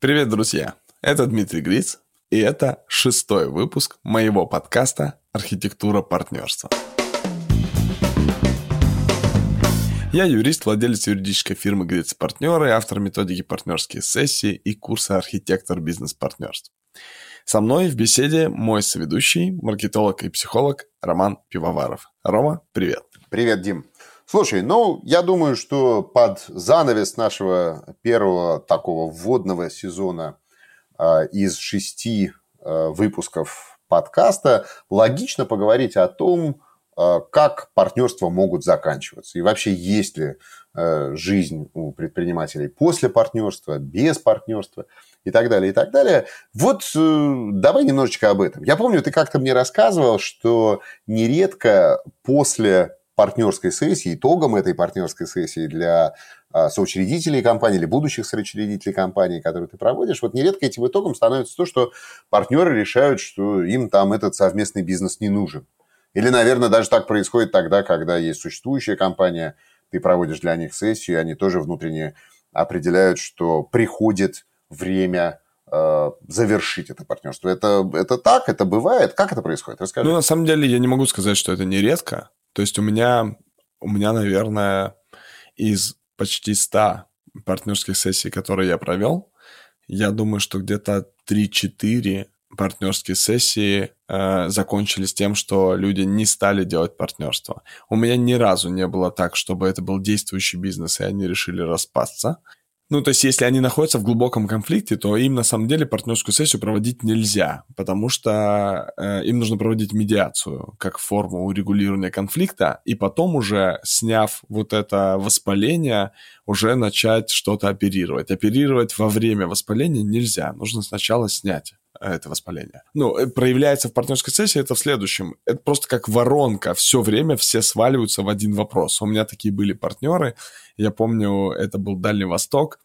Привет, друзья! Это Дмитрий Гриц, и это шестой выпуск моего подкаста «Архитектура партнерства». Я юрист, владелец юридической фирмы Гриц Партнеры, автор методики партнерские сессии и курса «Архитектор бизнес-партнерств». Со мной в беседе мой соведущий, маркетолог и психолог Роман Пивоваров. Рома, привет. Привет, Дим. Слушай, ну, я думаю, что под занавес нашего первого такого вводного сезона э, из шести э, выпусков подкаста логично поговорить о том, э, как партнерства могут заканчиваться. И вообще, есть ли жизнь у предпринимателей после партнерства, без партнерства и так далее, и так далее. Вот э, давай немножечко об этом. Я помню, ты как-то мне рассказывал, что нередко после партнерской сессии, итогом этой партнерской сессии для а, соучредителей компании или будущих соучредителей компании, которые ты проводишь, вот нередко этим итогом становится то, что партнеры решают, что им там этот совместный бизнес не нужен. Или, наверное, даже так происходит тогда, когда есть существующая компания, ты проводишь для них сессию, и они тоже внутренне определяют, что приходит время э, завершить это партнерство. Это, это так, это бывает. Как это происходит? Расскажи. Ну, на самом деле, я не могу сказать, что это нередко. То есть у меня, у меня, наверное, из почти 100 партнерских сессий, которые я провел, я думаю, что где-то 3-4 партнерские сессии э, закончились тем, что люди не стали делать партнерство. У меня ни разу не было так, чтобы это был действующий бизнес, и они решили распасться. Ну, то есть, если они находятся в глубоком конфликте, то им на самом деле партнерскую сессию проводить нельзя, потому что э, им нужно проводить медиацию как форму урегулирования конфликта, и потом уже, сняв вот это воспаление, уже начать что-то оперировать. Оперировать во время воспаления нельзя, нужно сначала снять это воспаление. Ну, э, проявляется в партнерской сессии это в следующем. Это просто как воронка. Все время все сваливаются в один вопрос. У меня такие были партнеры. Я помню, это был Дальний Восток.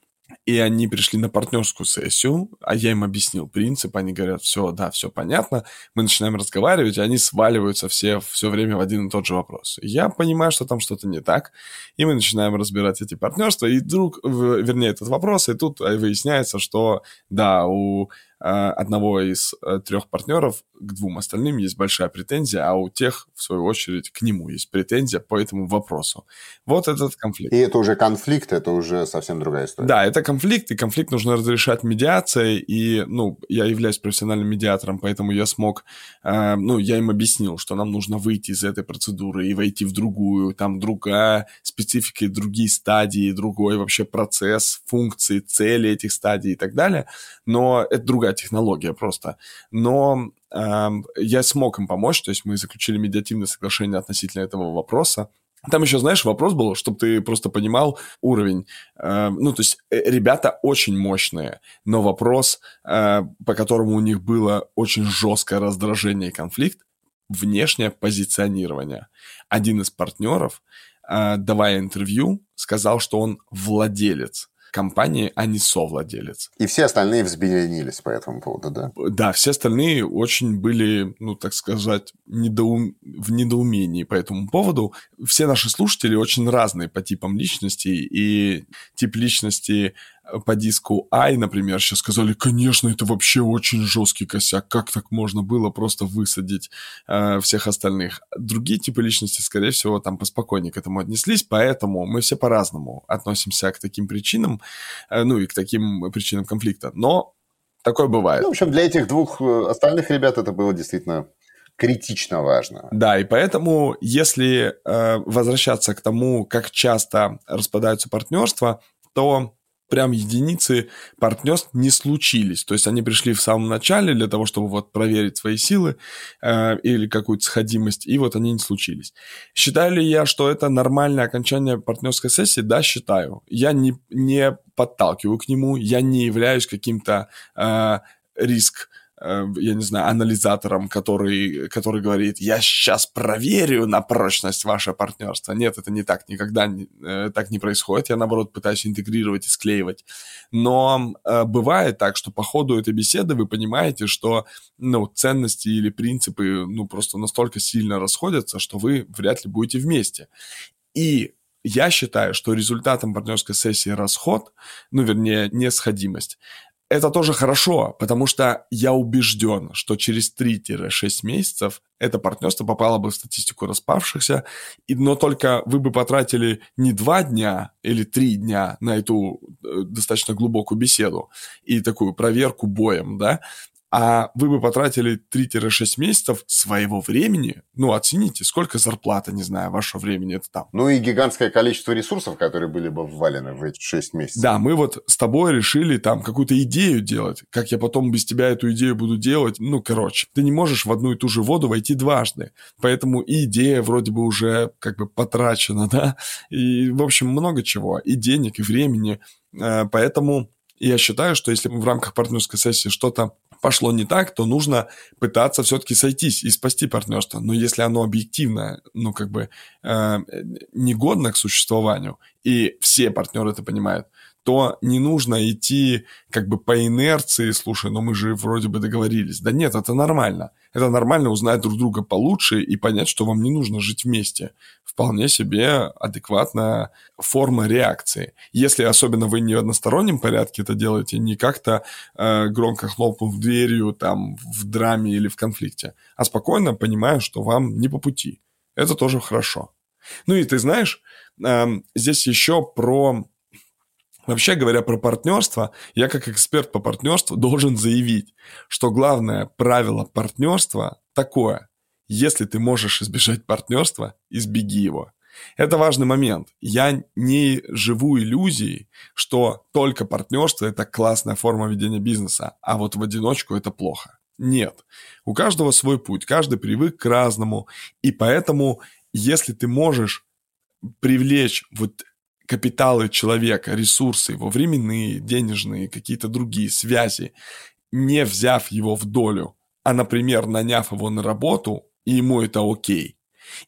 И они пришли на партнерскую сессию, а я им объяснил принцип, они говорят, все, да, все понятно, мы начинаем разговаривать, и они сваливаются все все время в один и тот же вопрос. Я понимаю, что там что-то не так, и мы начинаем разбирать эти партнерства, и вдруг, вернее, этот вопрос, и тут выясняется, что, да, у Э, одного из э, трех партнеров к двум остальным есть большая претензия, а у тех, в свою очередь, к нему есть претензия по этому вопросу. Вот этот конфликт. И это уже конфликт, это уже совсем другая история. Да, это конфликт, и конфликт нужно разрешать медиацией, и, ну, я являюсь профессиональным медиатором, поэтому я смог, э, ну, я им объяснил, что нам нужно выйти из этой процедуры и войти в другую, там другая специфика, другие стадии, другой вообще процесс, функции, цели этих стадий и так далее, но это другая другая технология просто. Но э, я смог им помочь, то есть мы заключили медиативное соглашение относительно этого вопроса. Там еще, знаешь, вопрос был, чтобы ты просто понимал уровень. Э, ну, то есть э, ребята очень мощные, но вопрос, э, по которому у них было очень жесткое раздражение и конфликт, внешнее позиционирование. Один из партнеров, э, давая интервью, сказал, что он владелец компании, а не совладелец. И все остальные взбеленились по этому поводу, да? Да, все остальные очень были, ну, так сказать, недоум... в недоумении по этому поводу. Все наши слушатели очень разные по типам личностей, и тип личности по диску Ай, например, сейчас сказали, конечно, это вообще очень жесткий косяк, как так можно было просто высадить э, всех остальных. Другие типы личности, скорее всего, там поспокойнее к этому отнеслись, поэтому мы все по-разному относимся к таким причинам, э, ну и к таким причинам конфликта. Но такое бывает. Ну, в общем, для этих двух э, остальных ребят это было действительно критично важно. Да, и поэтому, если э, возвращаться к тому, как часто распадаются партнерства, то прям единицы партнерств не случились. То есть они пришли в самом начале для того, чтобы вот проверить свои силы э, или какую-то сходимость, и вот они не случились. Считаю ли я, что это нормальное окончание партнерской сессии? Да, считаю. Я не, не подталкиваю к нему, я не являюсь каким-то э, риск я не знаю, анализатором, который, который говорит, я сейчас проверю на прочность ваше партнерство. Нет, это не так, никогда не, э, так не происходит. Я, наоборот, пытаюсь интегрировать и склеивать. Но э, бывает так, что по ходу этой беседы вы понимаете, что ну, ценности или принципы ну, просто настолько сильно расходятся, что вы вряд ли будете вместе. И я считаю, что результатом партнерской сессии расход, ну, вернее, несходимость, это тоже хорошо, потому что я убежден, что через 3-6 месяцев это партнерство попало бы в статистику распавшихся, но только вы бы потратили не 2 дня или 3 дня на эту э, достаточно глубокую беседу и такую проверку боем, да, а вы бы потратили 3-6 месяцев своего времени, ну, оцените, сколько зарплата, не знаю, вашего времени это там. Ну и гигантское количество ресурсов, которые были бы ввалены в эти 6 месяцев. Да, мы вот с тобой решили там какую-то идею делать, как я потом без тебя эту идею буду делать, ну, короче, ты не можешь в одну и ту же воду войти дважды, поэтому и идея вроде бы уже как бы потрачена, да, и, в общем, много чего, и денег, и времени, э, поэтому я считаю, что если в рамках партнерской сессии что-то пошло не так, то нужно пытаться все-таки сойтись и спасти партнерство. Но если оно объективно, ну, как бы, э, негодно к существованию, и все партнеры это понимают, то не нужно идти как бы по инерции, слушай, ну мы же вроде бы договорились. Да нет, это нормально. Это нормально узнать друг друга получше и понять, что вам не нужно жить вместе. Вполне себе адекватная форма реакции. Если особенно вы не в одностороннем порядке это делаете, не как-то э, громко хлопнув дверью там в драме или в конфликте, а спокойно понимая, что вам не по пути. Это тоже хорошо. Ну и ты знаешь, э, здесь еще про Вообще говоря про партнерство, я как эксперт по партнерству должен заявить, что главное правило партнерства такое. Если ты можешь избежать партнерства, избеги его. Это важный момент. Я не живу иллюзией, что только партнерство – это классная форма ведения бизнеса, а вот в одиночку это плохо. Нет. У каждого свой путь, каждый привык к разному, и поэтому, если ты можешь привлечь вот капиталы человека, ресурсы его, временные, денежные, какие-то другие связи, не взяв его в долю, а, например, наняв его на работу, и ему это окей.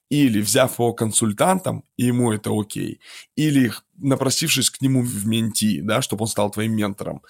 Или взяв его консультантом, и ему это окей. Или напросившись к нему в менти, да, чтобы он стал твоим ментором.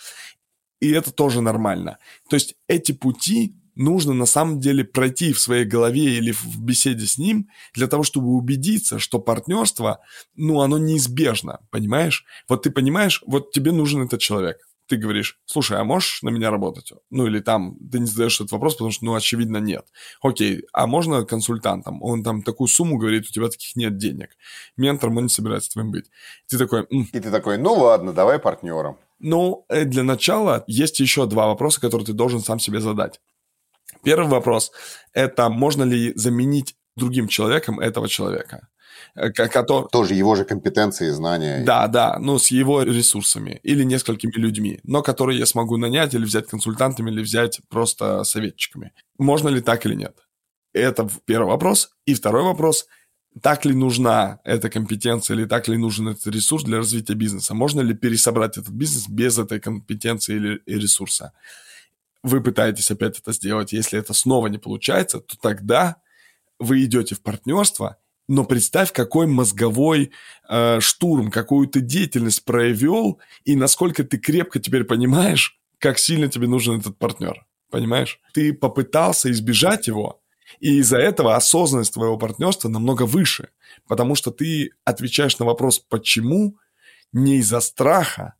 И это тоже нормально. То есть эти пути нужно на самом деле пройти в своей голове или в беседе с ним для того, чтобы убедиться, что партнерство, ну, оно неизбежно, понимаешь? Вот ты понимаешь, вот тебе нужен этот человек. Ты говоришь, слушай, а можешь на меня работать? Ну, или там, ты не задаешь этот вопрос, потому что, ну, очевидно, нет. Окей, а можно консультантом? Он там такую сумму говорит, у тебя таких нет денег. Ментором он не собирается твоим быть. Ты такой... М". И ты такой, ну, ладно, давай партнером. Ну, э, для начала есть еще два вопроса, которые ты должен сам себе задать. Первый вопрос – это можно ли заменить другим человеком этого человека? Э, который... Тоже его же компетенции, знания. Да, да, ну, с его ресурсами или несколькими людьми, но которые я смогу нанять или взять консультантами, или взять просто советчиками. Можно ли так или нет? Это первый вопрос. И второй вопрос – так ли нужна эта компетенция или так ли нужен этот ресурс для развития бизнеса? Можно ли пересобрать этот бизнес без этой компетенции или ресурса? Вы пытаетесь опять это сделать, если это снова не получается, то тогда вы идете в партнерство, но представь, какой мозговой э, штурм, какую ты деятельность проявил, и насколько ты крепко теперь понимаешь, как сильно тебе нужен этот партнер. Понимаешь? Ты попытался избежать его, и из-за этого осознанность твоего партнерства намного выше, потому что ты отвечаешь на вопрос «почему?» не из-за страха,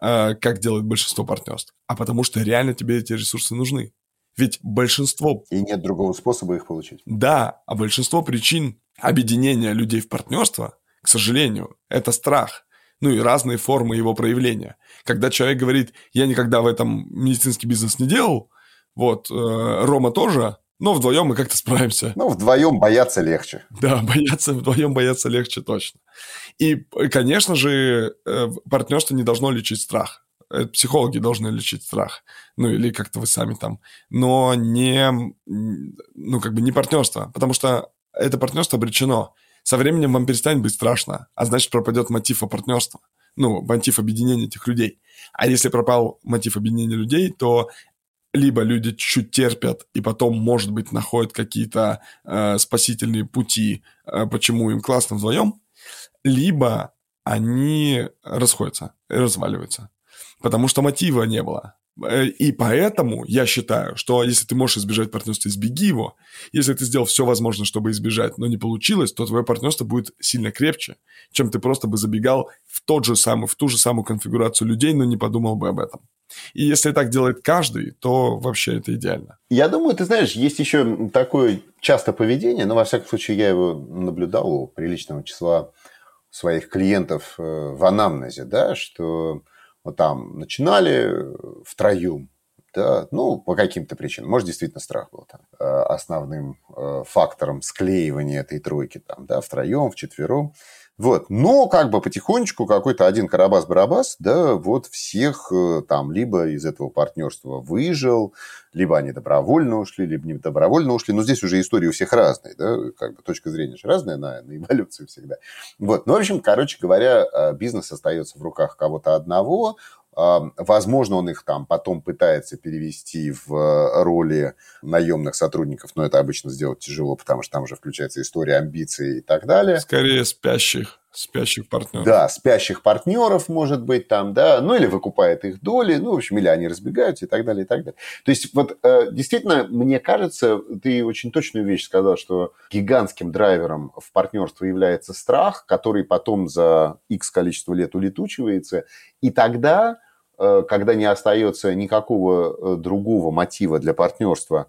как делает большинство партнерств, а потому что реально тебе эти ресурсы нужны. Ведь большинство... И нет другого способа их получить. Да, а большинство причин объединения людей в партнерство, к сожалению, это страх. Ну и разные формы его проявления. Когда человек говорит, я никогда в этом медицинский бизнес не делал, вот, э, Рома тоже, но вдвоем мы как-то справимся. Ну, вдвоем бояться легче. Да, бояться, вдвоем бояться легче точно. И, конечно же, э, партнерство не должно лечить страх. Э, психологи должны лечить страх. Ну, или как-то вы сами там. Но не, ну, как бы не партнерство. Потому что это партнерство обречено. Со временем вам перестанет быть страшно, а значит, пропадет мотив партнерства. Ну, мотив объединения этих людей. А если пропал мотив объединения людей, то либо люди чуть терпят и потом, может быть, находят какие-то э, спасительные пути, э, почему им классно вдвоем, либо они расходятся разваливаются. Потому что мотива не было. Э, и поэтому я считаю, что если ты можешь избежать партнерства, избеги его. Если ты сделал все возможное, чтобы избежать, но не получилось, то твое партнерство будет сильно крепче, чем ты просто бы забегал в тот же самый, в ту же самую конфигурацию людей, но не подумал бы об этом. И если так делает каждый, то вообще это идеально. Я думаю, ты знаешь, есть еще такое часто поведение, но во всяком случае я его наблюдал у приличного числа своих клиентов э, в анамнезе, да, что вот там начинали втроем, да, ну, по каким-то причинам. Может, действительно страх был там э, основным э, фактором склеивания этой тройки там, да, втроем, вчетвером. Вот. Но как бы потихонечку какой-то один Карабас-Барабас, да, вот всех э, там либо из этого партнерства выжил, либо они добровольно ушли, либо не добровольно ушли. Но здесь уже истории у всех разные, да, как бы точка зрения же разная на, на эволюцию всегда. Вот. Ну, в общем, короче говоря, э, бизнес остается в руках кого-то одного, Возможно, он их там потом пытается перевести в э, роли наемных сотрудников, но это обычно сделать тяжело, потому что там уже включается история амбиций и так далее. Скорее спящих спящих партнеров. Да, спящих партнеров, может быть, там, да, ну или выкупает их доли, ну, в общем, или они разбегаются и так далее, и так далее. То есть, вот э, действительно, мне кажется, ты очень точную вещь сказал, что гигантским драйвером в партнерство является страх, который потом за X количество лет улетучивается, и тогда Э, когда не остается никакого э, другого мотива для партнерства,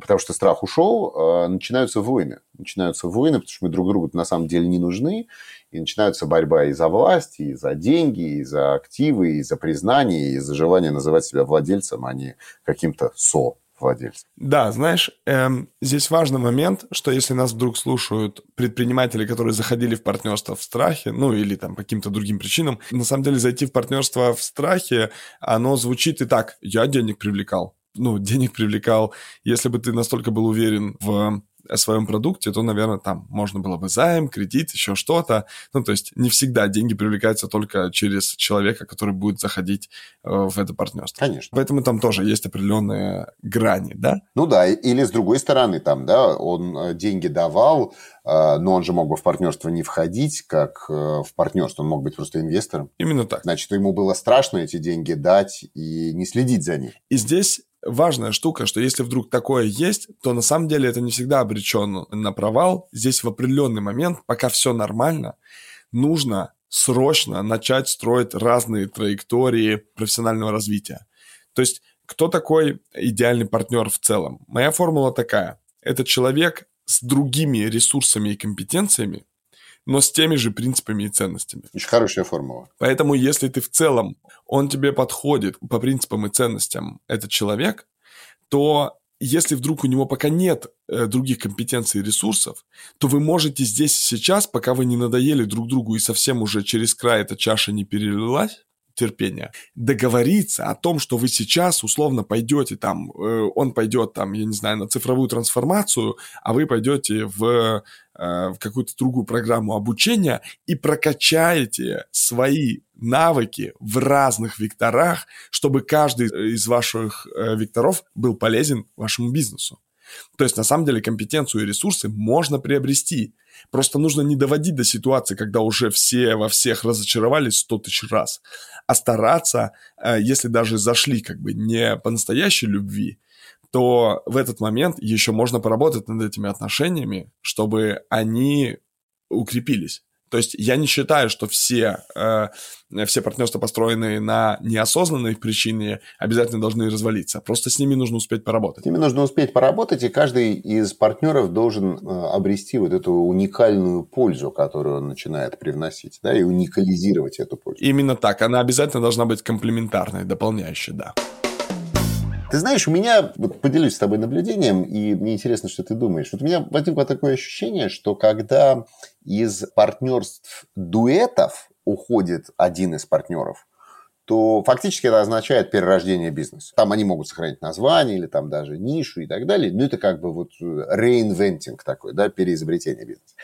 потому что страх ушел, э, начинаются войны. Начинаются войны, потому что мы друг другу на самом деле не нужны, и начинается борьба и за власть, и за деньги, и за активы, и за признание, и за желание называть себя владельцем, а не каким-то со владельцев. Да, знаешь, эм, здесь важный момент, что если нас вдруг слушают предприниматели, которые заходили в партнерство в страхе, ну или там каким-то другим причинам, на самом деле зайти в партнерство в страхе, оно звучит и так, я денег привлекал. Ну, денег привлекал, если бы ты настолько был уверен в о своем продукте, то, наверное, там можно было бы займ, кредит, еще что-то. Ну, то есть не всегда деньги привлекаются только через человека, который будет заходить э, в это партнерство. Конечно. Поэтому там тоже есть определенные грани, да? Ну да, или с другой стороны, там, да, он э, деньги давал, э, но он же мог бы в партнерство не входить, как в партнерство, он мог быть просто инвестором. Именно так. Значит, ему было страшно эти деньги дать и не следить за ними. И здесь важная штука, что если вдруг такое есть, то на самом деле это не всегда обречен на провал. Здесь в определенный момент, пока все нормально, нужно срочно начать строить разные траектории профессионального развития. То есть, кто такой идеальный партнер в целом? Моя формула такая. Это человек с другими ресурсами и компетенциями, но с теми же принципами и ценностями. Очень хорошая формула. Поэтому, если ты в целом, он тебе подходит по принципам и ценностям, этот человек, то если вдруг у него пока нет э, других компетенций и ресурсов, то вы можете здесь и сейчас, пока вы не надоели друг другу и совсем уже через край эта чаша не перелилась, терпения, договориться о том, что вы сейчас условно пойдете там, э, он пойдет там, я не знаю, на цифровую трансформацию, а вы пойдете в, э, в какую-то другую программу обучения и прокачаете свои навыки в разных векторах, чтобы каждый из ваших э, векторов был полезен вашему бизнесу. То есть, на самом деле, компетенцию и ресурсы можно приобрести. Просто нужно не доводить до ситуации, когда уже все во всех разочаровались сто тысяч раз, а стараться, э, если даже зашли как бы не по настоящей любви, то в этот момент еще можно поработать над этими отношениями, чтобы они укрепились. То есть я не считаю, что все, э, все партнерства, построенные на неосознанной причине, обязательно должны развалиться. Просто с ними нужно успеть поработать. С ними нужно успеть поработать, и каждый из партнеров должен э, обрести вот эту уникальную пользу, которую он начинает привносить, да, и уникализировать эту пользу. Именно так. Она обязательно должна быть комплементарной, дополняющей, да. Ты знаешь, у меня, вот поделюсь с тобой наблюдением, и мне интересно, что ты думаешь. Вот у меня возникло такое ощущение, что когда из партнерств дуэтов уходит один из партнеров, то фактически это означает перерождение бизнеса. Там они могут сохранить название или там даже нишу и так далее. Но это как бы вот reinventing такой, да, переизобретение бизнеса.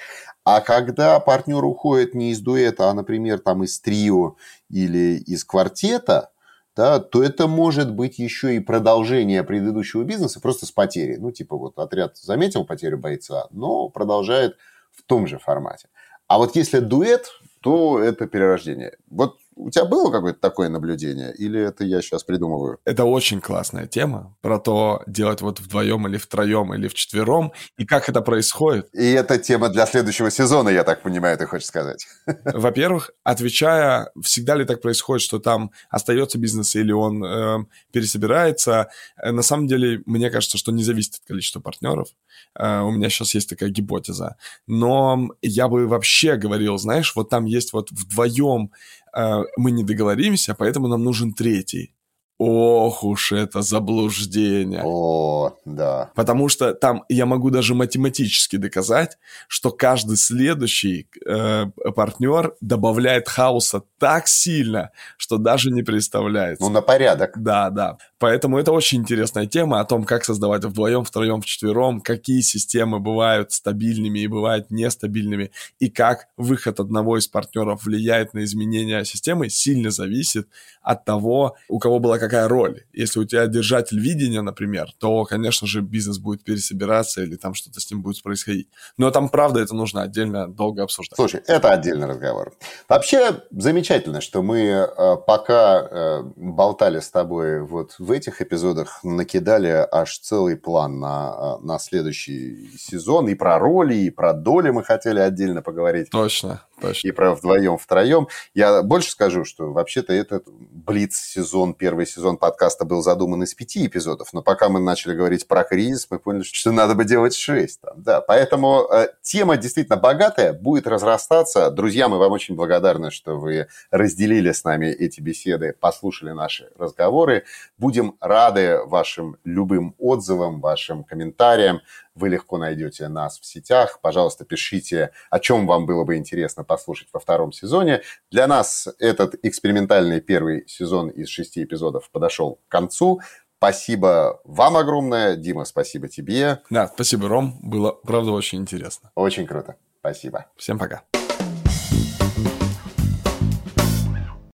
А когда партнер уходит не из дуэта, а, например, там из трио или из квартета, да, то это может быть еще и продолжение предыдущего бизнеса просто с потерей. Ну, типа вот отряд заметил потерю бойца, но продолжает в том же формате. А вот если дуэт, то это перерождение. Вот у тебя было какое-то такое наблюдение? Или это я сейчас придумываю? Это очень классная тема про то, делать вот вдвоем или втроем или вчетвером, и как это происходит. И это тема для следующего сезона, я так понимаю, ты хочешь сказать. Во-первых, отвечая, всегда ли так происходит, что там остается бизнес или он э, пересобирается, на самом деле, мне кажется, что не зависит от количества партнеров. Э, у меня сейчас есть такая гипотеза. Но я бы вообще говорил, знаешь, вот там есть вот вдвоем мы не договоримся, поэтому нам нужен третий. Ох уж это заблуждение. О, да. Потому что там я могу даже математически доказать, что каждый следующий э, партнер добавляет хаоса так сильно, что даже не представляется. Ну, на порядок. Да, да. Поэтому это очень интересная тема о том, как создавать вдвоем, втроем, вчетвером, какие системы бывают стабильными и бывают нестабильными, и как выход одного из партнеров влияет на изменение системы, сильно зависит от того, у кого была какая роль. Если у тебя держатель видения, например, то, конечно же, бизнес будет пересобираться или там что-то с ним будет происходить. Но там, правда, это нужно отдельно долго обсуждать. Слушай, это отдельный разговор. Вообще, замечательно, что мы э, пока э, болтали с тобой вот в этих эпизодах, накидали аж целый план на, э, на следующий сезон. И про роли, и про доли мы хотели отдельно поговорить. Точно. Точно. и про вдвоем, втроем. Я больше скажу, что вообще-то этот Блиц-сезон, первый сезон подкаста был задуман из пяти эпизодов, но пока мы начали говорить про кризис, мы поняли, что надо бы делать шесть. Там, да. Поэтому э, тема действительно богатая, будет разрастаться. Друзья, мы вам очень благодарны, что вы разделили с нами эти беседы, послушали наши разговоры. Будем рады вашим любым отзывам, вашим комментариям. Вы легко найдете нас в сетях. Пожалуйста, пишите, о чем вам было бы интересно послушать во втором сезоне. Для нас этот экспериментальный первый сезон из шести эпизодов подошел к концу. Спасибо вам огромное. Дима, спасибо тебе. Да, спасибо, Ром. Было, правда, очень интересно. Очень круто. Спасибо. Всем пока.